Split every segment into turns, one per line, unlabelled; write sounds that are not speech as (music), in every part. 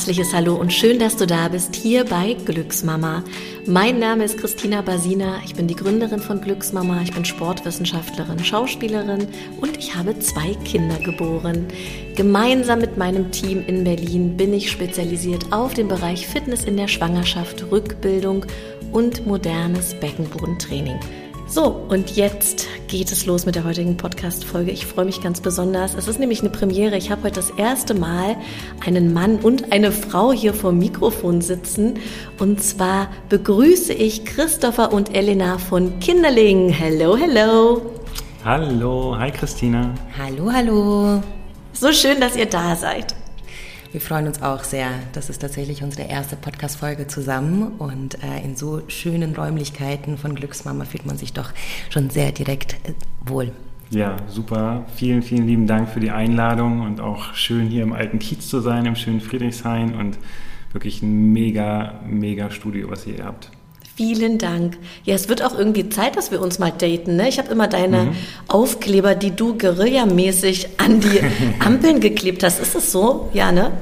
herzliches Hallo und schön, dass du da bist hier bei Glücksmama. Mein Name ist Christina Basina, ich bin die Gründerin von Glücksmama, ich bin Sportwissenschaftlerin, Schauspielerin und ich habe zwei Kinder geboren. Gemeinsam mit meinem Team in Berlin bin ich spezialisiert auf den Bereich Fitness in der Schwangerschaft, Rückbildung und modernes Beckenbodentraining. So, und jetzt geht es los mit der heutigen Podcast-Folge. Ich freue mich ganz besonders. Es ist nämlich eine Premiere. Ich habe heute das erste Mal einen Mann und eine Frau hier vor dem Mikrofon sitzen. Und zwar begrüße ich Christopher und Elena von Kinderling. Hello, hello.
Hallo, hi Christina.
Hallo, hallo.
So schön, dass ihr da seid.
Wir freuen uns auch sehr. Das ist tatsächlich unsere erste Podcast-Folge zusammen und äh, in so schönen Räumlichkeiten von Glücksmama fühlt man sich doch schon sehr direkt äh, wohl.
Ja, super. Vielen, vielen lieben Dank für die Einladung und auch schön hier im alten Kiez zu sein, im schönen Friedrichshain und wirklich ein mega, mega Studio, was ihr hier habt.
Vielen Dank. Ja, es wird auch irgendwie Zeit, dass wir uns mal daten. Ne? Ich habe immer deine mhm. Aufkleber, die du guerillamäßig an die (laughs) Ampeln geklebt hast. Ist es so? Ja, ne?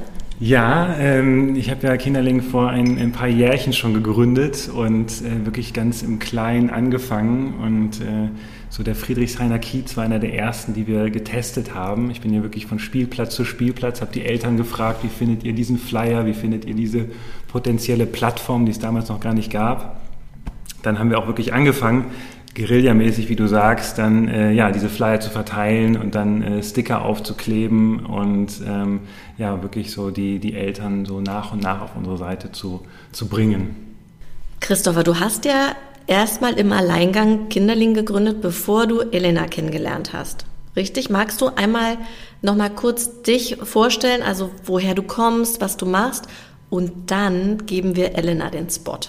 Ja, ähm, ich habe ja Kinderling vor ein, ein, paar Jährchen schon gegründet und äh, wirklich ganz im Kleinen angefangen. Und äh, so der Friedrichshainer Kiez war einer der ersten, die wir getestet haben. Ich bin ja wirklich von Spielplatz zu Spielplatz, habe die Eltern gefragt, wie findet ihr diesen Flyer, wie findet ihr diese potenzielle Plattform, die es damals noch gar nicht gab. Dann haben wir auch wirklich angefangen, Guerillamäßig, wie du sagst, dann äh, ja diese Flyer zu verteilen und dann äh, Sticker aufzukleben und ähm, ja wirklich so die, die Eltern so nach und nach auf unsere Seite zu, zu bringen.
Christopher, du hast ja erstmal im Alleingang Kinderling gegründet, bevor du Elena kennengelernt hast. Richtig? Magst du einmal noch mal kurz dich vorstellen, also woher du kommst, was du machst und dann geben wir Elena den Spot.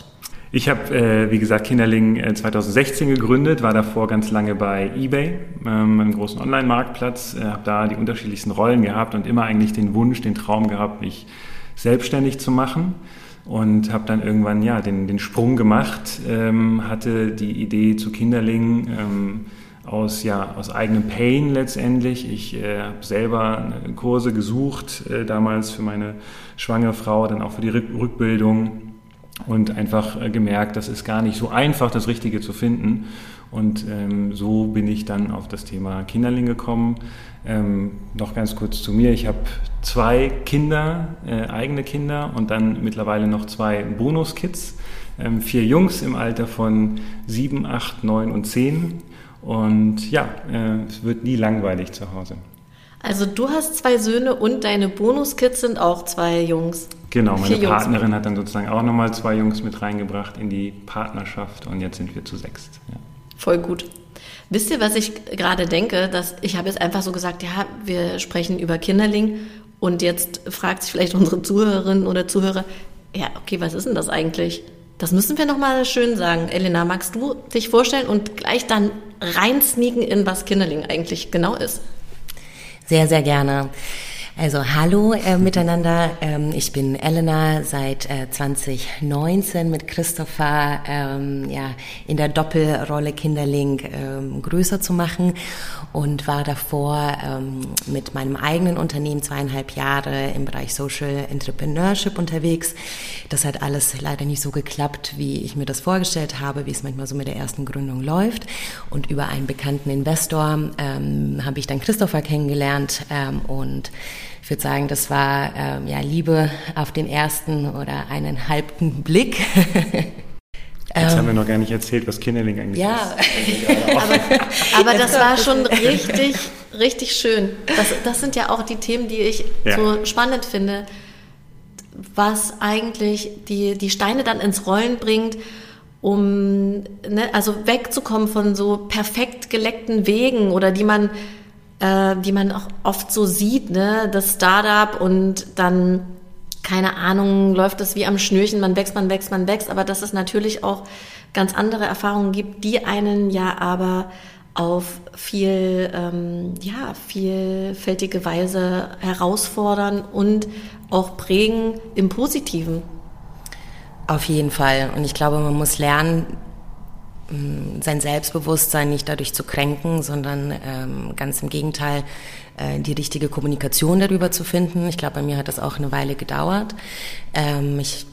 Ich habe, äh, wie gesagt, Kinderling äh, 2016 gegründet, war davor ganz lange bei eBay, ähm, einem großen Online-Marktplatz, äh, habe da die unterschiedlichsten Rollen gehabt und immer eigentlich den Wunsch, den Traum gehabt, mich selbstständig zu machen und habe dann irgendwann ja den, den Sprung gemacht, ähm, hatte die Idee zu Kinderling ähm, aus ja aus eigenem Pain letztendlich. Ich äh, habe selber Kurse gesucht äh, damals für meine schwangere Frau, dann auch für die Rückbildung und einfach äh, gemerkt, das ist gar nicht so einfach, das Richtige zu finden. Und ähm, so bin ich dann auf das Thema Kinderling gekommen. Ähm, noch ganz kurz zu mir. Ich habe zwei Kinder, äh, eigene Kinder und dann mittlerweile noch zwei Bonuskids. Ähm, vier Jungs im Alter von sieben, acht, neun und zehn. Und ja, äh, es wird nie langweilig zu Hause.
Also du hast zwei Söhne und deine Bonuskids sind auch zwei Jungs.
Genau, meine Vier Partnerin Jungs. hat dann sozusagen auch nochmal zwei Jungs mit reingebracht in die Partnerschaft und jetzt sind wir zu sechst. Ja.
Voll gut. Wisst ihr, was ich gerade denke? Dass ich habe jetzt einfach so gesagt, ja, wir sprechen über Kinderling und jetzt fragt sich vielleicht unsere Zuhörerin oder Zuhörer, ja, okay, was ist denn das eigentlich? Das müssen wir nochmal schön sagen. Elena, magst du dich vorstellen und gleich dann reinsneaken in was Kinderling eigentlich genau ist?
Sehr, sehr gerne. Also hallo äh, miteinander. Ähm, ich bin Elena seit äh, 2019 mit Christopher ähm, ja, in der Doppelrolle Kinderling ähm, größer zu machen und war davor ähm, mit meinem eigenen Unternehmen zweieinhalb Jahre im Bereich Social Entrepreneurship unterwegs. Das hat alles leider nicht so geklappt, wie ich mir das vorgestellt habe, wie es manchmal so mit der ersten Gründung läuft. Und über einen bekannten Investor ähm, habe ich dann Christopher kennengelernt ähm, und ich würde sagen, das war ähm, ja Liebe auf den ersten oder einen halben Blick. (laughs)
Jetzt haben wir noch gar nicht erzählt, was Kinderling eigentlich
ja. ist. (laughs) aber, aber das war schon richtig, richtig schön. Das, das sind ja auch die Themen, die ich ja. so spannend finde, was eigentlich die, die Steine dann ins Rollen bringt, um ne, also wegzukommen von so perfekt geleckten Wegen oder die man äh, die man auch oft so sieht, ne? Das Startup und dann, keine Ahnung, läuft das wie am Schnürchen, man wächst, man wächst, man wächst, aber dass es natürlich auch ganz andere Erfahrungen gibt, die einen ja aber auf viel, ähm, ja, vielfältige Weise herausfordern und auch prägen im Positiven.
Auf jeden Fall. Und ich glaube, man muss lernen, sein Selbstbewusstsein nicht dadurch zu kränken, sondern ähm, ganz im Gegenteil äh, die richtige Kommunikation darüber zu finden. Ich glaube, bei mir hat das auch eine Weile gedauert. Ähm, ich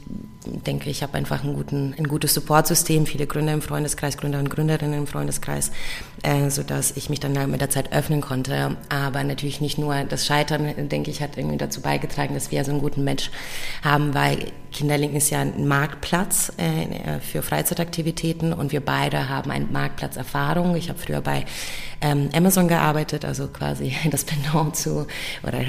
denke, ich habe einfach einen guten, ein gutes Supportsystem, viele Gründer im Freundeskreis, Gründer und Gründerinnen im Freundeskreis, äh, so ich mich dann mit der Zeit öffnen konnte. Aber natürlich nicht nur das Scheitern, denke ich, hat irgendwie dazu beigetragen, dass wir so einen guten Match haben, weil Kinderling ist ja ein Marktplatz äh, für Freizeitaktivitäten und wir beide haben eine Marktplatzerfahrung. Ich habe früher bei ähm, Amazon gearbeitet, also quasi (laughs) das Pendant zu oder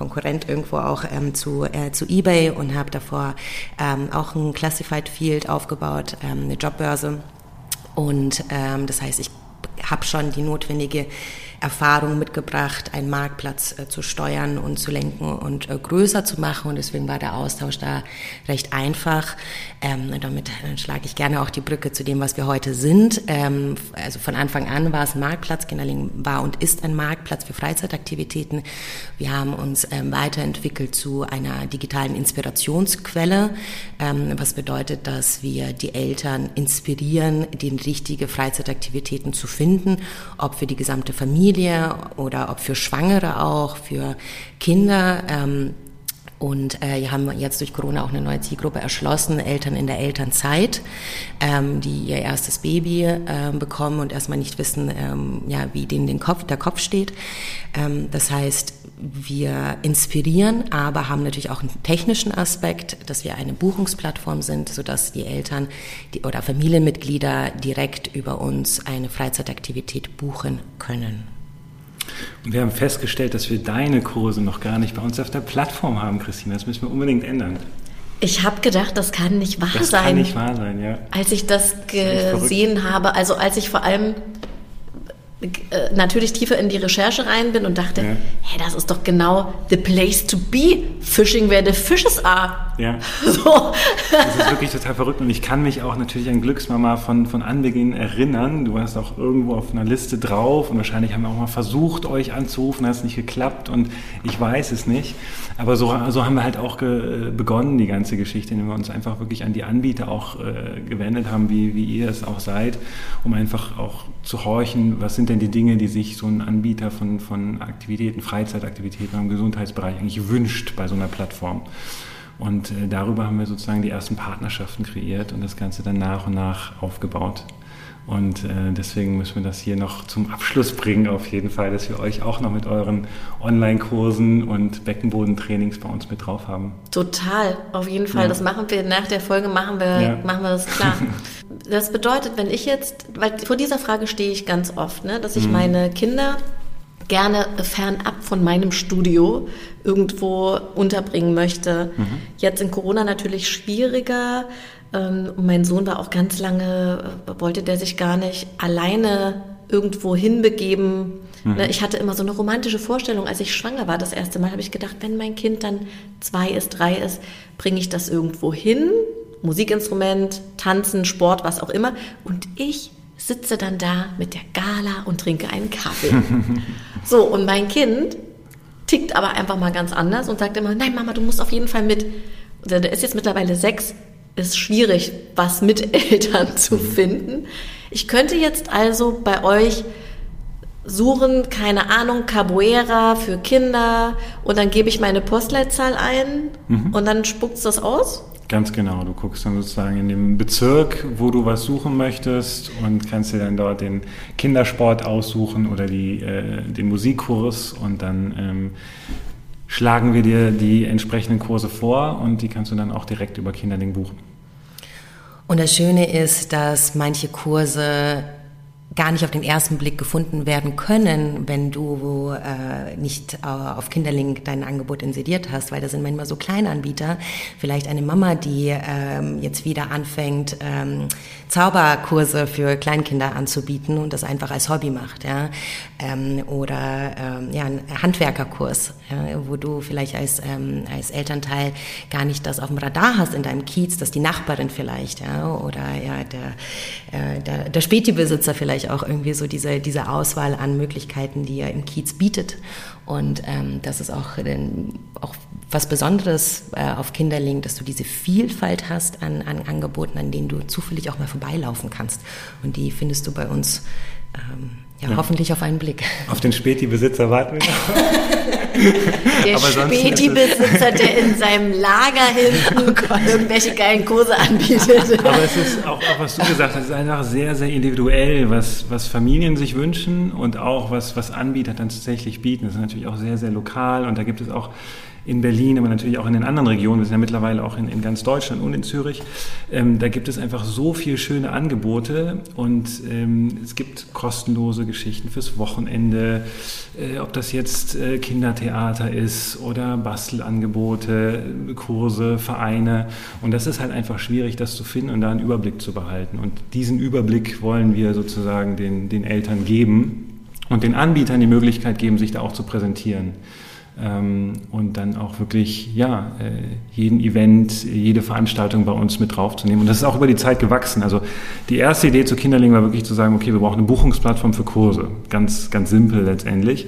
Konkurrent irgendwo auch ähm, zu, äh, zu eBay und habe davor ähm, auch ein Classified Field aufgebaut, ähm, eine Jobbörse. Und ähm, das heißt, ich habe schon die notwendige Erfahrung mitgebracht, einen Marktplatz äh, zu steuern und zu lenken und äh, größer zu machen. Und deswegen war der Austausch da recht einfach. Ähm, damit äh, schlage ich gerne auch die Brücke zu dem, was wir heute sind. Ähm, also von Anfang an war es ein Marktplatz. Kinderling war und ist ein Marktplatz für Freizeitaktivitäten. Wir haben uns ähm, weiterentwickelt zu einer digitalen Inspirationsquelle, ähm, was bedeutet, dass wir die Eltern inspirieren, die richtige Freizeitaktivitäten zu finden, ob für die gesamte Familie Familie oder ob für Schwangere auch, für Kinder. Ähm, und äh, wir haben jetzt durch Corona auch eine neue Zielgruppe erschlossen, Eltern in der Elternzeit, ähm, die ihr erstes Baby äh, bekommen und erstmal nicht wissen, ähm, ja, wie denen den Kopf, der Kopf steht. Ähm, das heißt, wir inspirieren, aber haben natürlich auch einen technischen Aspekt, dass wir eine Buchungsplattform sind, sodass die Eltern die, oder Familienmitglieder direkt über uns eine Freizeitaktivität buchen können.
Und wir haben festgestellt, dass wir deine Kurse noch gar nicht bei uns auf der Plattform haben, Christina. Das müssen wir unbedingt ändern.
Ich habe gedacht, das kann nicht wahr
das
sein.
Das kann nicht wahr sein, ja.
Als ich das, das gesehen habe, also als ich vor allem äh, natürlich tiefer in die Recherche rein bin und dachte, ja. hey, das ist doch genau the place to be. Fishing where the fishes are.
Ja. (laughs) So. Das ist wirklich total verrückt und ich kann mich auch natürlich an Glücksmama von, von Anbeginn erinnern. Du warst auch irgendwo auf einer Liste drauf und wahrscheinlich haben wir auch mal versucht, euch anzurufen, hat es nicht geklappt und ich weiß es nicht. Aber so, so haben wir halt auch ge, begonnen, die ganze Geschichte, indem wir uns einfach wirklich an die Anbieter auch äh, gewendet haben, wie, wie ihr es auch seid, um einfach auch zu horchen, was sind denn die Dinge, die sich so ein Anbieter von, von Aktivitäten, Freizeitaktivitäten im Gesundheitsbereich eigentlich wünscht bei so einer Plattform. Und äh, darüber haben wir sozusagen die ersten Partnerschaften kreiert und das Ganze dann nach und nach aufgebaut. Und äh, deswegen müssen wir das hier noch zum Abschluss bringen, auf jeden Fall, dass wir euch auch noch mit euren Online-Kursen und Beckenbodentrainings bei uns mit drauf haben.
Total, auf jeden Fall. Ja. Das machen wir nach der Folge, machen wir, ja. machen wir das klar. (laughs) das bedeutet, wenn ich jetzt, weil vor dieser Frage stehe ich ganz oft, ne, dass ich mhm. meine Kinder gerne fernab von meinem Studio irgendwo unterbringen möchte. Mhm. Jetzt in Corona natürlich schwieriger. Ähm, mein Sohn war auch ganz lange, äh, wollte der sich gar nicht alleine irgendwo hinbegeben. Mhm. Ne, ich hatte immer so eine romantische Vorstellung, als ich schwanger war. Das erste Mal habe ich gedacht, wenn mein Kind dann zwei ist, drei ist, bringe ich das irgendwo hin. Musikinstrument, Tanzen, Sport, was auch immer. Und ich sitze dann da mit der Gala und trinke einen Kaffee. (laughs) so, und mein Kind tickt aber einfach mal ganz anders und sagt immer, nein, Mama, du musst auf jeden Fall mit. Der ist jetzt mittlerweile sechs, ist schwierig, was mit (laughs) Eltern zu mhm. finden. Ich könnte jetzt also bei euch suchen, keine Ahnung, Caboeira für Kinder und dann gebe ich meine Postleitzahl ein mhm. und dann spuckt es das aus?
Ganz genau. Du guckst dann sozusagen in dem Bezirk, wo du was suchen möchtest und kannst dir dann dort den Kindersport aussuchen oder die, äh, den Musikkurs und dann ähm, schlagen wir dir die entsprechenden Kurse vor und die kannst du dann auch direkt über Kinderling buchen.
Und das Schöne ist, dass manche Kurse gar nicht auf den ersten Blick gefunden werden können, wenn du äh, nicht äh, auf Kinderlink dein Angebot inseriert hast, weil da sind manchmal so Kleinanbieter, vielleicht eine Mama, die ähm, jetzt wieder anfängt, ähm, Zauberkurse für Kleinkinder anzubieten und das einfach als Hobby macht, ja, ähm, oder ähm, ja, ein Handwerkerkurs, ja, wo du vielleicht als ähm, als Elternteil gar nicht das auf dem Radar hast in deinem Kiez, dass die Nachbarin vielleicht, ja, oder ja der äh, der, der Spätibesitzer vielleicht vielleicht auch irgendwie so diese, diese Auswahl an Möglichkeiten, die er im Kiez bietet. Und ähm, das ist auch, auch was Besonderes äh, auf Kinderling, dass du diese Vielfalt hast an, an Angeboten, an denen du zufällig auch mal vorbeilaufen kannst. Und die findest du bei uns ähm, ja, ja, hoffentlich auf einen Blick.
Auf den Späti-Besitzer warten wir
noch. (laughs) Der Späti-Besitzer, der in seinem Lager hinten (laughs) oh irgendwelche geilen Kurse anbietet.
Aber es ist auch, auch, was du gesagt hast, es ist einfach sehr, sehr individuell, was, was Familien sich wünschen und auch was, was Anbieter dann tatsächlich bieten. Das ist natürlich auch sehr, sehr lokal und da gibt es auch in Berlin, aber natürlich auch in den anderen Regionen. Wir sind ja mittlerweile auch in, in ganz Deutschland und in Zürich. Ähm, da gibt es einfach so viele schöne Angebote und ähm, es gibt kostenlose Geschichten fürs Wochenende, äh, ob das jetzt äh, Kindertheater ist oder Bastelangebote, Kurse, Vereine. Und das ist halt einfach schwierig, das zu finden und da einen Überblick zu behalten. Und diesen Überblick wollen wir sozusagen den, den Eltern geben und den Anbietern die Möglichkeit geben, sich da auch zu präsentieren und dann auch wirklich ja, äh, jeden Event, jede Veranstaltung bei uns mit draufzunehmen. Und das ist auch über die Zeit gewachsen. Also die erste Idee zu Kinderling war wirklich zu sagen, okay, wir brauchen eine Buchungsplattform für Kurse. Ganz, ganz simpel letztendlich.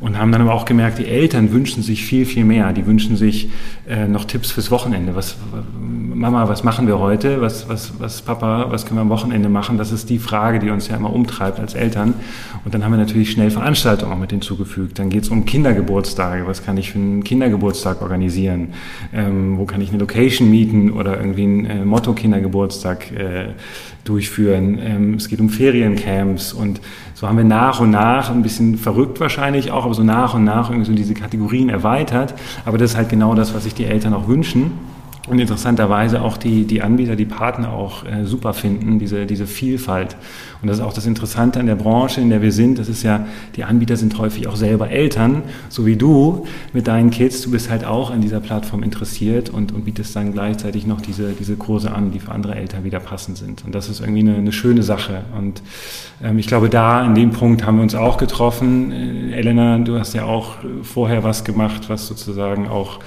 Und haben dann aber auch gemerkt, die Eltern wünschen sich viel, viel mehr. Die wünschen sich äh, noch Tipps fürs Wochenende. Was, Mama, was machen wir heute? Was, was, was, Papa, was können wir am Wochenende machen? Das ist die Frage, die uns ja immer umtreibt als Eltern. Und dann haben wir natürlich schnell Veranstaltungen auch mit hinzugefügt. Dann geht es um Kindergeburtstage. Was kann ich für einen Kindergeburtstag organisieren? Ähm, wo kann ich eine Location mieten oder irgendwie einen äh, Motto-Kindergeburtstag äh, durchführen? Ähm, es geht um Feriencamps und so haben wir nach und nach, ein bisschen verrückt wahrscheinlich auch, aber so nach und nach irgendwie so diese Kategorien erweitert. Aber das ist halt genau das, was sich die Eltern auch wünschen. Und interessanterweise auch die, die Anbieter, die Partner auch äh, super finden, diese, diese Vielfalt. Und das ist auch das Interessante an der Branche, in der wir sind. Das ist ja, die Anbieter sind häufig auch selber Eltern, so wie du mit deinen Kids. Du bist halt auch an dieser Plattform interessiert und, und bietest dann gleichzeitig noch diese, diese Kurse an, die für andere Eltern wieder passend sind. Und das ist irgendwie eine, eine schöne Sache. Und ähm, ich glaube, da in dem Punkt haben wir uns auch getroffen. Äh, Elena, du hast ja auch vorher was gemacht, was sozusagen auch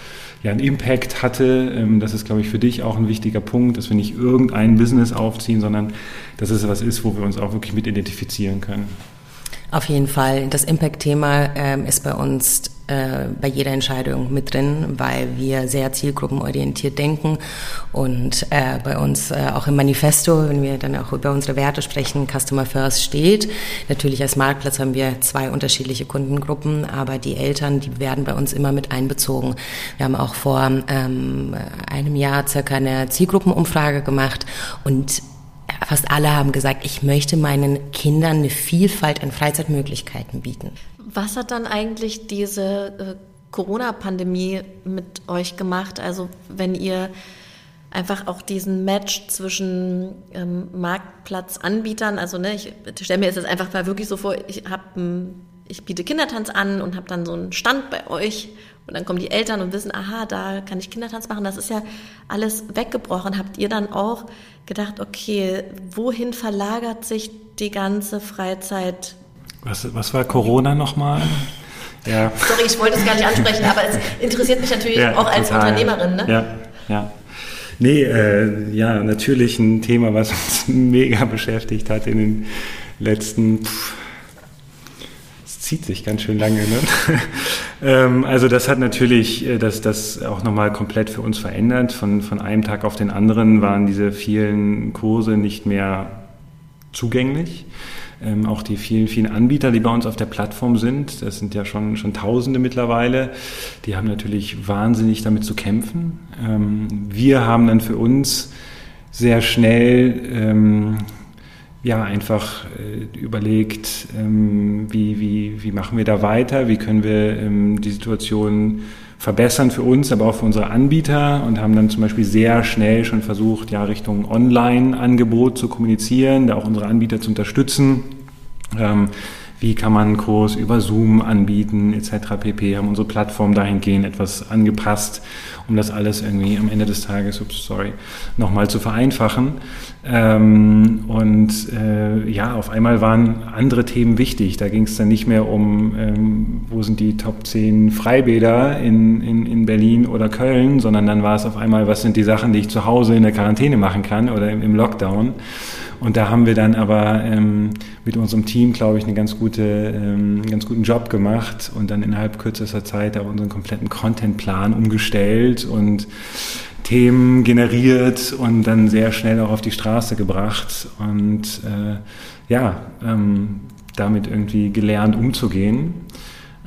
ja, einen Impact hatte. Ähm, das ist, glaube ich, für dich auch ein wichtiger Punkt, dass wir nicht irgendein Business aufziehen, sondern dass es was ist, wo wir uns auch wirklich mit identifizieren können.
Auf jeden Fall. Das Impact-Thema ähm, ist bei uns äh, bei jeder Entscheidung mit drin, weil wir sehr zielgruppenorientiert denken und äh, bei uns äh, auch im Manifesto, wenn wir dann auch über unsere Werte sprechen, Customer First steht. Natürlich als Marktplatz haben wir zwei unterschiedliche Kundengruppen, aber die Eltern, die werden bei uns immer mit einbezogen. Wir haben auch vor ähm, einem Jahr circa eine Zielgruppenumfrage gemacht und fast alle haben gesagt, ich möchte meinen Kindern eine Vielfalt an Freizeitmöglichkeiten bieten.
Was hat dann eigentlich diese äh, Corona-Pandemie mit euch gemacht? Also wenn ihr einfach auch diesen Match zwischen ähm, Marktplatzanbietern, also ne, ich stelle mir jetzt einfach mal wirklich so vor, ich habe ich biete Kindertanz an und habe dann so einen Stand bei euch und dann kommen die Eltern und wissen, aha, da kann ich Kindertanz machen. Das ist ja alles weggebrochen. Habt ihr dann auch gedacht, okay, wohin verlagert sich die ganze Freizeit
was, was war Corona nochmal?
Ja. Sorry, ich wollte es gar nicht ansprechen, aber es interessiert mich natürlich ja, auch als total. Unternehmerin. Ne?
Ja, ja. Nee, äh, ja, natürlich ein Thema, was uns (laughs) mega beschäftigt hat in den letzten, es zieht sich ganz schön lange, ne? (laughs) ähm, also das hat natürlich äh, das, das auch nochmal komplett für uns verändert. Von, von einem Tag auf den anderen waren diese vielen Kurse nicht mehr zugänglich ähm, auch die vielen, vielen Anbieter, die bei uns auf der Plattform sind, das sind ja schon, schon Tausende mittlerweile, die haben natürlich wahnsinnig damit zu kämpfen. Ähm, wir haben dann für uns sehr schnell ähm, ja, einfach äh, überlegt, ähm, wie, wie, wie machen wir da weiter, wie können wir ähm, die Situation verbessern für uns, aber auch für unsere Anbieter und haben dann zum Beispiel sehr schnell schon versucht, ja, Richtung Online-Angebot zu kommunizieren, da auch unsere Anbieter zu unterstützen. Ähm, wie kann man einen Kurs über Zoom anbieten, etc. pp. Haben unsere Plattform dahingehend etwas angepasst, um das alles irgendwie am Ende des Tages, ups, sorry, nochmal zu vereinfachen. Ähm, und äh, ja, auf einmal waren andere Themen wichtig. Da ging es dann nicht mehr um, ähm, wo sind die Top 10 Freibäder in, in, in Berlin oder Köln, sondern dann war es auf einmal, was sind die Sachen, die ich zu Hause in der Quarantäne machen kann oder im, im Lockdown. Und da haben wir dann aber ähm, mit unserem Team, glaube ich, einen ganz, gute, ähm, ganz guten Job gemacht und dann innerhalb kürzester Zeit auch unseren kompletten Contentplan umgestellt und Themen generiert und dann sehr schnell auch auf die Straße gebracht und äh, ja, ähm, damit irgendwie gelernt umzugehen.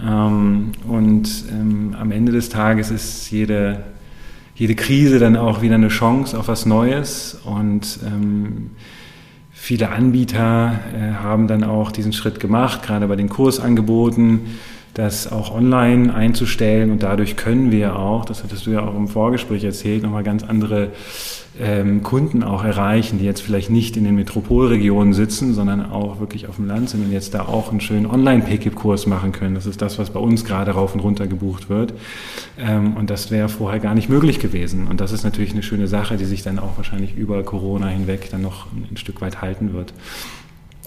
Ähm, und ähm, am Ende des Tages ist jede, jede Krise dann auch wieder eine Chance auf was Neues und ähm, viele Anbieter äh, haben dann auch diesen Schritt gemacht, gerade bei den Kursangeboten das auch online einzustellen und dadurch können wir auch, das hattest du ja auch im Vorgespräch erzählt, nochmal ganz andere ähm, Kunden auch erreichen, die jetzt vielleicht nicht in den Metropolregionen sitzen, sondern auch wirklich auf dem Land sind und jetzt da auch einen schönen Online-Paykeep-Kurs machen können. Das ist das, was bei uns gerade rauf und runter gebucht wird. Ähm, und das wäre vorher gar nicht möglich gewesen. Und das ist natürlich eine schöne Sache, die sich dann auch wahrscheinlich über Corona hinweg dann noch ein Stück weit halten wird.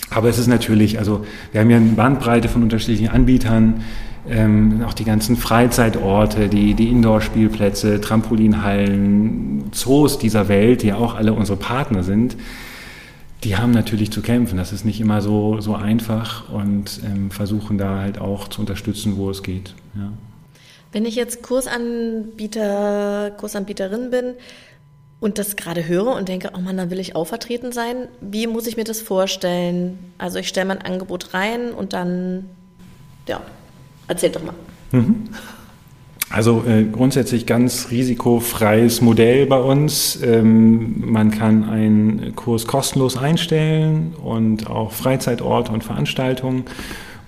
Aber es ist natürlich, also wir haben ja eine Bandbreite von unterschiedlichen Anbietern, ähm, auch die ganzen Freizeitorte, die, die Indoor-Spielplätze, Trampolinhallen, Zoos dieser Welt, die ja auch alle unsere Partner sind, die haben natürlich zu kämpfen. Das ist nicht immer so, so einfach und ähm, versuchen da halt auch zu unterstützen, wo es geht. Ja.
Wenn ich jetzt Kursanbieter, Kursanbieterin bin, und das gerade höre und denke, oh Mann, da will ich auch vertreten sein. Wie muss ich mir das vorstellen? Also ich stelle mein Angebot rein und dann, ja, erzähl doch mal. Mhm.
Also äh, grundsätzlich ganz risikofreies Modell bei uns. Ähm, man kann einen Kurs kostenlos einstellen und auch Freizeitorte und Veranstaltungen.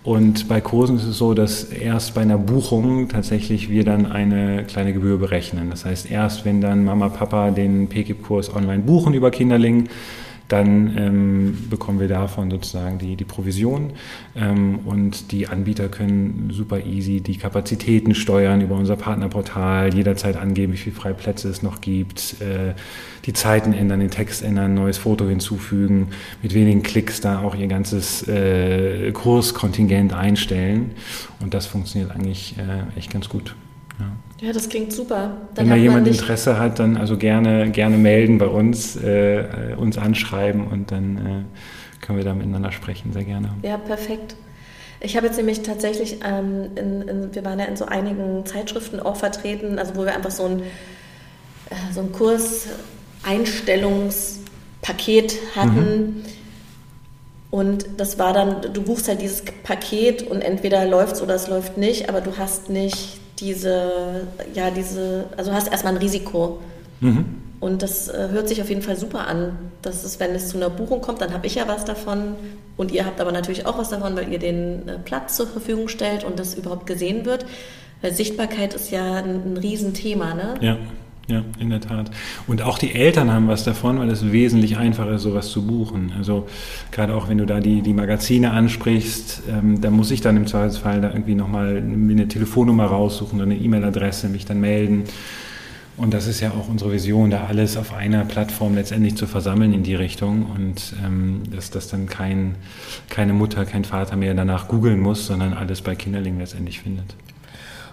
Und bei Kursen ist es so, dass erst bei einer Buchung tatsächlich wir dann eine kleine Gebühr berechnen. Das heißt, erst wenn dann Mama, Papa den PKIP-Kurs online buchen über Kinderling, dann ähm, bekommen wir davon sozusagen die, die Provision ähm, und die Anbieter können super easy die Kapazitäten steuern über unser Partnerportal, jederzeit angeben, wie viele freie Plätze es noch gibt, äh, die Zeiten ändern, den Text ändern, neues Foto hinzufügen, mit wenigen Klicks da auch ihr ganzes äh, Kurskontingent einstellen und das funktioniert eigentlich äh, echt ganz gut.
Ja. Ja, das klingt super.
Dann Wenn da jemand Interesse hat, dann also gerne, gerne melden bei uns, äh, uns anschreiben und dann äh, können wir da miteinander sprechen, sehr gerne.
Ja, perfekt. Ich habe jetzt nämlich tatsächlich, ähm, in, in, wir waren ja in so einigen Zeitschriften auch vertreten, also wo wir einfach so ein, äh, so ein Kurseinstellungspaket hatten. Mhm. Und das war dann, du buchst halt dieses Paket und entweder läuft es oder es läuft nicht, aber du hast nicht diese, ja, diese, also du hast erstmal ein Risiko. Mhm. Und das äh, hört sich auf jeden Fall super an. Das ist, wenn es zu einer Buchung kommt, dann habe ich ja was davon. Und ihr habt aber natürlich auch was davon, weil ihr den äh, Platz zur Verfügung stellt und das überhaupt gesehen wird. Weil Sichtbarkeit ist ja ein, ein Riesenthema, ne?
Ja. Ja, in der Tat. Und auch die Eltern haben was davon, weil es wesentlich einfacher ist, sowas zu buchen. Also gerade auch wenn du da die, die Magazine ansprichst, ähm, da muss ich dann im Zweifelsfall da irgendwie nochmal eine Telefonnummer raussuchen oder eine E-Mail-Adresse, mich dann melden. Und das ist ja auch unsere Vision, da alles auf einer Plattform letztendlich zu versammeln in die Richtung und ähm, dass das dann kein, keine Mutter, kein Vater mehr danach googeln muss, sondern alles bei Kinderling letztendlich findet.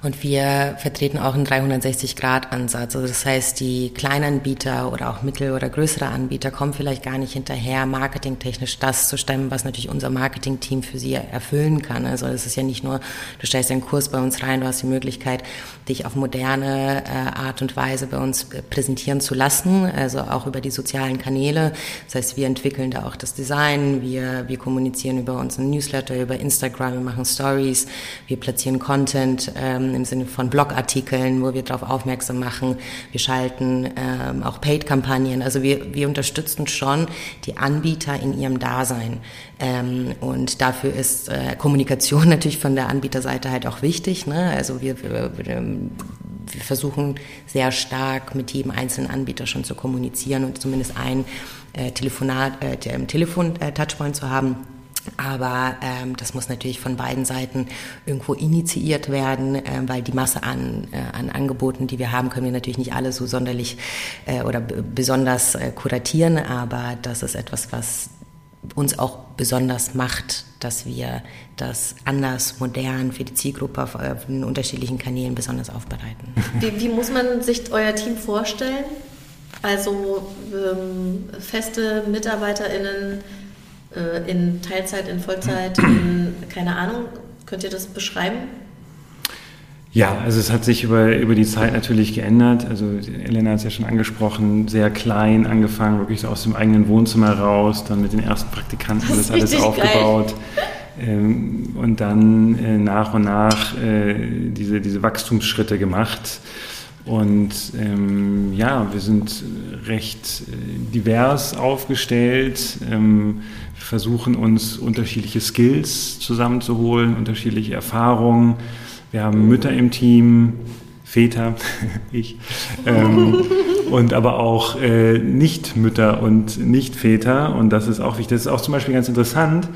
Und wir vertreten auch einen 360-Grad-Ansatz. Also das heißt, die Kleinanbieter oder auch mittel- oder größere Anbieter kommen vielleicht gar nicht hinterher, marketingtechnisch das zu stemmen, was natürlich unser Marketingteam für sie erfüllen kann. Also es ist ja nicht nur, du stellst einen Kurs bei uns rein, du hast die Möglichkeit, dich auf moderne äh, Art und Weise bei uns präsentieren zu lassen, also auch über die sozialen Kanäle. Das heißt, wir entwickeln da auch das Design, wir, wir kommunizieren über unseren Newsletter, über Instagram, wir machen Stories, wir platzieren Content, ähm, im Sinne von Blogartikeln, wo wir darauf aufmerksam machen. Wir schalten ähm, auch Paid-Kampagnen. Also wir, wir unterstützen schon die Anbieter in ihrem Dasein. Ähm, und dafür ist äh, Kommunikation (laughs) natürlich von der Anbieterseite halt auch wichtig. Ne? Also wir, wir, wir wir versuchen sehr stark mit jedem einzelnen Anbieter schon zu kommunizieren und zumindest ein äh, Telefonat, äh, Telefon-Touchpoint äh, zu haben aber ähm, das muss natürlich von beiden Seiten irgendwo initiiert werden, äh, weil die Masse an, äh, an Angeboten, die wir haben, können wir natürlich nicht alle so sonderlich äh, oder besonders äh, kuratieren, aber das ist etwas, was uns auch besonders macht, dass wir das anders, modern für die Zielgruppe auf, den unterschiedlichen Kanälen besonders aufbereiten.
Wie, wie muss man sich euer Team vorstellen? Also ähm, feste MitarbeiterInnen äh, in Teilzeit, in Vollzeit, (clears throat) in keine Ahnung. Könnt ihr das beschreiben?
Ja, also es hat sich über, über die Zeit natürlich geändert. Also Elena hat es ja schon angesprochen, sehr klein angefangen, wirklich so aus dem eigenen Wohnzimmer raus, dann mit den ersten Praktikanten das, das alles aufgebaut. Ähm, und dann äh, nach und nach äh, diese, diese Wachstumsschritte gemacht. Und ähm, ja, wir sind recht äh, divers aufgestellt, ähm, versuchen uns unterschiedliche Skills zusammenzuholen, unterschiedliche Erfahrungen wir haben Mütter im Team, Väter, (laughs) ich, ähm, und aber auch äh, Nicht-Mütter und Nicht-Väter. Und das ist auch wichtig. Das ist auch zum Beispiel ganz interessant.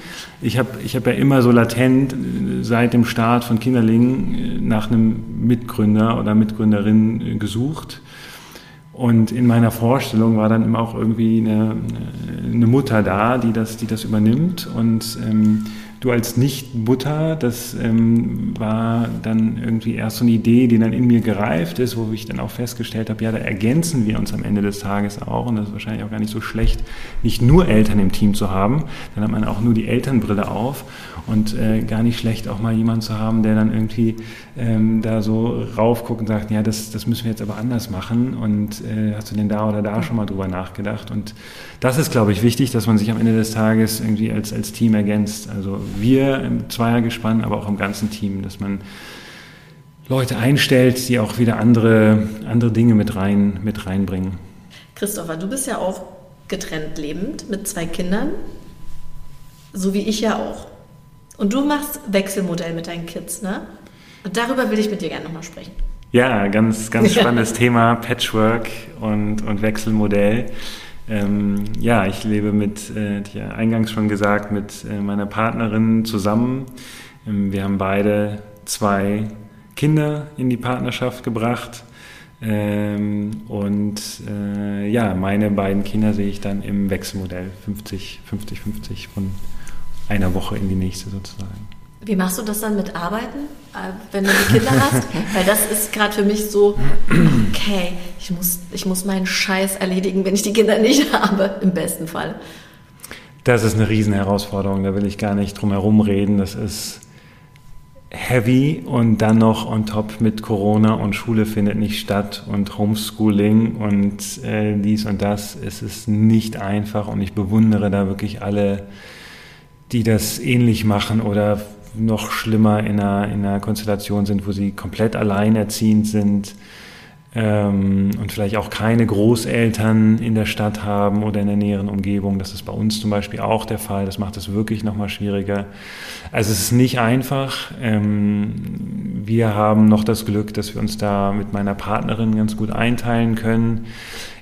Ich habe ich hab ja immer so latent seit dem Start von Kinderlingen äh, nach einem Mitgründer oder Mitgründerin äh, gesucht. Und in meiner Vorstellung war dann immer auch irgendwie eine, eine Mutter da, die das, die das übernimmt. Und ähm, du als Nicht-Mutter, das ähm, war dann irgendwie erst so eine Idee, die dann in mir gereift ist, wo ich dann auch festgestellt habe, ja, da ergänzen wir uns am Ende des Tages auch und das ist wahrscheinlich auch gar nicht so schlecht, nicht nur Eltern im Team zu haben, dann hat man auch nur die Elternbrille auf und äh, gar nicht schlecht auch mal jemanden zu haben, der dann irgendwie ähm, da so raufguckt und sagt, ja, das, das müssen wir jetzt aber anders machen und äh, hast du denn da oder da schon mal drüber nachgedacht? Und das ist, glaube ich, wichtig, dass man sich am Ende des Tages irgendwie als, als Team ergänzt, also wir im Zweiergespann, aber auch im ganzen Team, dass man Leute einstellt, die auch wieder andere, andere Dinge mit, rein, mit reinbringen.
Christopher, du bist ja auch getrennt lebend mit zwei Kindern, so wie ich ja auch. Und du machst Wechselmodell mit deinen Kids, ne? Und darüber will ich mit dir gerne nochmal sprechen.
Ja, ganz, ganz (laughs) spannendes Thema, Patchwork und, und Wechselmodell. Ähm, ja, ich lebe mit, äh, ja eingangs schon gesagt, mit äh, meiner Partnerin zusammen. Ähm, wir haben beide zwei Kinder in die Partnerschaft gebracht. Ähm, und äh, ja, meine beiden Kinder sehe ich dann im Wechselmodell 50, 50, 50 von einer Woche in die nächste sozusagen.
Wie machst du das dann mit Arbeiten, äh, wenn du die Kinder hast? (laughs) Weil das ist gerade für mich so, okay, ich muss, ich muss meinen Scheiß erledigen, wenn ich die Kinder nicht (laughs) habe, im besten Fall.
Das ist eine Riesenherausforderung, da will ich gar nicht drum herum reden. Das ist heavy und dann noch on top mit Corona und Schule findet nicht statt und Homeschooling und äh, dies und das. Es ist nicht einfach und ich bewundere da wirklich alle, die das ähnlich machen oder noch schlimmer in einer, in einer Konstellation sind, wo sie komplett alleinerziehend sind ähm, und vielleicht auch keine Großeltern in der Stadt haben oder in der näheren Umgebung. Das ist bei uns zum Beispiel auch der Fall. Das macht es wirklich nochmal schwieriger. Also es ist nicht einfach. Ähm, wir haben noch das Glück, dass wir uns da mit meiner Partnerin ganz gut einteilen können.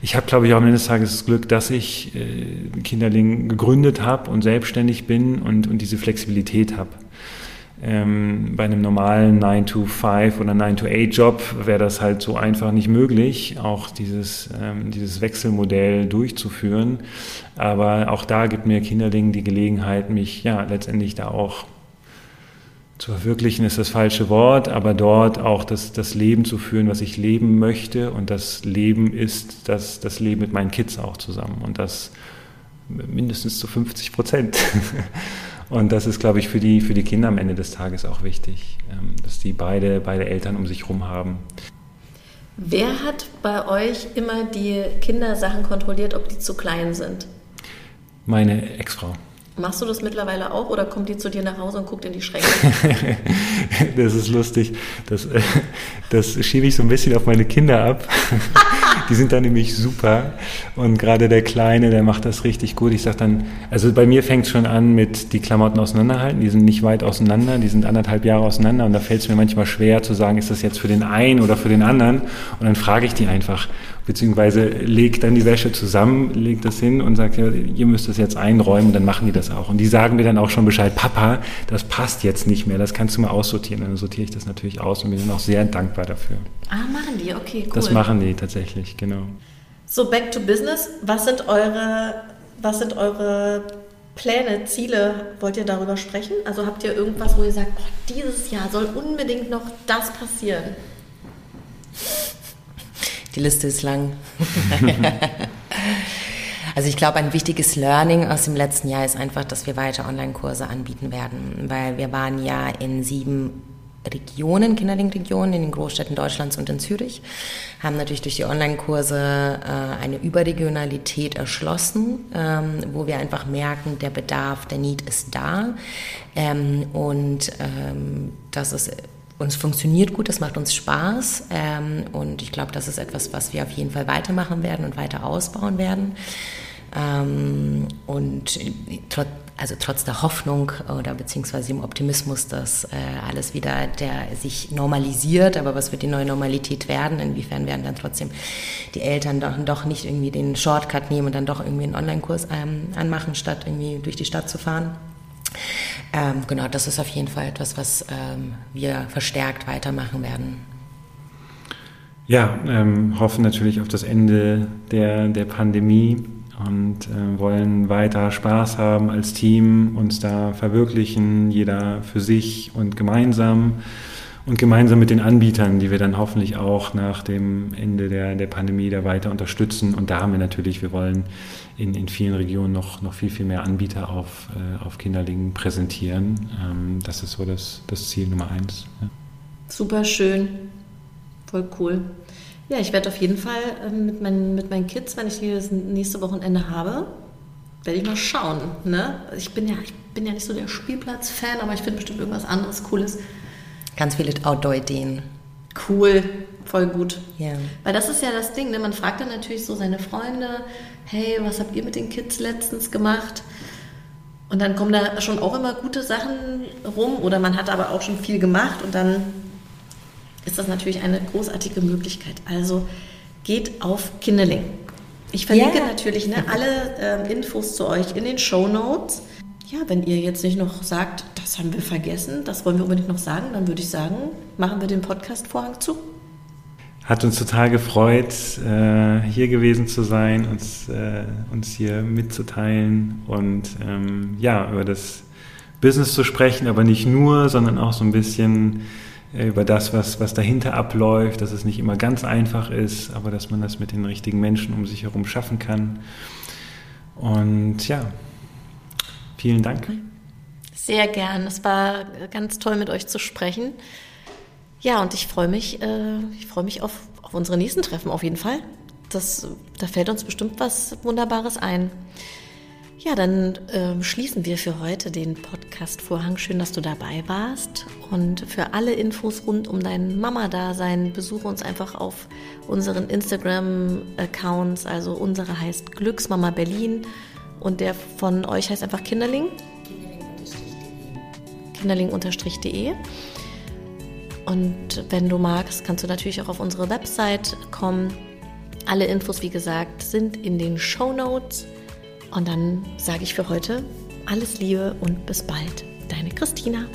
Ich habe, glaube ich, auch am Ende des Tages das Glück, dass ich äh, Kinderling gegründet habe und selbstständig bin und, und diese Flexibilität habe. Ähm, bei einem normalen 9-to-5 oder 9-to-8-Job wäre das halt so einfach nicht möglich, auch dieses, ähm, dieses Wechselmodell durchzuführen. Aber auch da gibt mir Kinderling die Gelegenheit, mich ja letztendlich da auch zu verwirklichen ist das falsche Wort, aber dort auch das, das Leben zu führen, was ich leben möchte. Und das Leben ist das, das Leben mit meinen Kids auch zusammen. Und das mindestens zu 50 Prozent. (laughs) Und das ist, glaube ich, für die, für die Kinder am Ende des Tages auch wichtig, ähm, dass die beide, beide Eltern um sich herum haben.
Wer hat bei euch immer die Kindersachen kontrolliert, ob die zu klein sind?
Meine Ex-Frau.
Machst du das mittlerweile auch oder kommt die zu dir nach Hause und guckt in die Schränke? (laughs)
das ist lustig. Das, (laughs) das schiebe ich so ein bisschen auf meine Kinder ab. (laughs) Die sind da nämlich super. Und gerade der Kleine, der macht das richtig gut. Ich sage dann, also bei mir fängt es schon an mit die Klamotten auseinanderhalten. Die sind nicht weit auseinander, die sind anderthalb Jahre auseinander. Und da fällt es mir manchmal schwer zu sagen, ist das jetzt für den einen oder für den anderen? Und dann frage ich die einfach beziehungsweise legt dann die Wäsche zusammen, legt das hin und sagt, ja, ihr müsst das jetzt einräumen, dann machen die das auch. Und die sagen mir dann auch schon Bescheid, Papa, das passt jetzt nicht mehr, das kannst du mal aussortieren. Dann sortiere ich das natürlich aus und bin dann auch sehr dankbar dafür.
Ah, machen die, okay, cool.
Das machen die tatsächlich, genau.
So, back to business. Was sind eure, was sind eure Pläne, Ziele? Wollt ihr darüber sprechen? Also habt ihr irgendwas, wo ihr sagt, oh, dieses Jahr soll unbedingt noch das passieren?
Die Liste ist lang. (laughs) also ich glaube, ein wichtiges Learning aus dem letzten Jahr ist einfach, dass wir weiter Online-Kurse anbieten werden, weil wir waren ja in sieben Regionen, Kinderlingregionen in den Großstädten Deutschlands und in Zürich, haben natürlich durch die Online-Kurse äh, eine Überregionalität erschlossen, ähm, wo wir einfach merken, der Bedarf, der Need ist da. Ähm, und ähm, das ist uns funktioniert gut, das macht uns Spaß ähm, und ich glaube, das ist etwas, was wir auf jeden Fall weitermachen werden und weiter ausbauen werden. Ähm, und trotz also trotz der Hoffnung oder beziehungsweise dem Optimismus, dass äh, alles wieder der sich normalisiert, aber was wird die neue Normalität werden? Inwiefern werden dann trotzdem die Eltern doch, doch nicht irgendwie den Shortcut nehmen und dann doch irgendwie einen Online-Kurs ähm, anmachen, statt irgendwie durch die Stadt zu fahren? Ähm, genau, das ist auf jeden Fall etwas, was ähm, wir verstärkt weitermachen werden.
Ja, ähm, hoffen natürlich auf das Ende der, der Pandemie und äh, wollen weiter Spaß haben als Team, uns da verwirklichen, jeder für sich und gemeinsam und gemeinsam mit den Anbietern, die wir dann hoffentlich auch nach dem Ende der, der Pandemie da weiter unterstützen. Und da haben wir natürlich, wir wollen in, in vielen Regionen noch, noch viel, viel mehr Anbieter auf, äh, auf Kinderlingen präsentieren. Ähm, das ist so das, das Ziel Nummer eins. Ja.
Super schön, voll cool. Ja, ich werde auf jeden Fall ähm, mit, meinen, mit meinen Kids, wenn ich die das nächste Wochenende habe, werde ich mal schauen. Ne? Ich, bin ja, ich bin ja nicht so der Spielplatz-Fan, aber ich finde bestimmt irgendwas anderes Cooles.
Ganz viele Outdoor-Ideen.
Cool, voll gut.
Ja.
Weil das ist ja das Ding, ne? man fragt dann natürlich so seine Freunde, hey, was habt ihr mit den Kids letztens gemacht? Und dann kommen da schon auch immer gute Sachen rum oder man hat aber auch schon viel gemacht und dann ist das natürlich eine großartige Möglichkeit. Also geht auf Kinderling. Ich verlinke ja. natürlich ne, alle äh, Infos zu euch in den Show Notes. Ja, wenn ihr jetzt nicht noch sagt, das haben wir vergessen, das wollen wir unbedingt noch sagen, dann würde ich sagen, machen wir den Podcast-Vorhang zu.
Hat uns total gefreut, äh, hier gewesen zu sein, uns, äh, uns hier mitzuteilen und ähm, ja, über das Business zu sprechen, aber nicht nur, sondern auch so ein bisschen äh, über das, was, was dahinter abläuft, dass es nicht immer ganz einfach ist, aber dass man das mit den richtigen Menschen um sich herum schaffen kann. Und ja, vielen Dank.
Sehr gern. Es war ganz toll, mit euch zu sprechen. Ja, und ich freue mich, äh, ich freue mich auf, auf unsere nächsten Treffen auf jeden Fall. Das, da fällt uns bestimmt was Wunderbares ein. Ja, dann äh, schließen wir für heute den Podcast-Vorhang. Schön, dass du dabei warst. Und für alle Infos rund um dein Mama-Dasein besuche uns einfach auf unseren Instagram-Accounts. Also unsere heißt Glücksmama Berlin und der von euch heißt einfach Kinderling. Kinderling-de. Und wenn du magst, kannst du natürlich auch auf unsere Website kommen. Alle Infos, wie gesagt, sind in den Show Notes. Und dann sage ich für heute alles Liebe und bis bald. Deine Christina.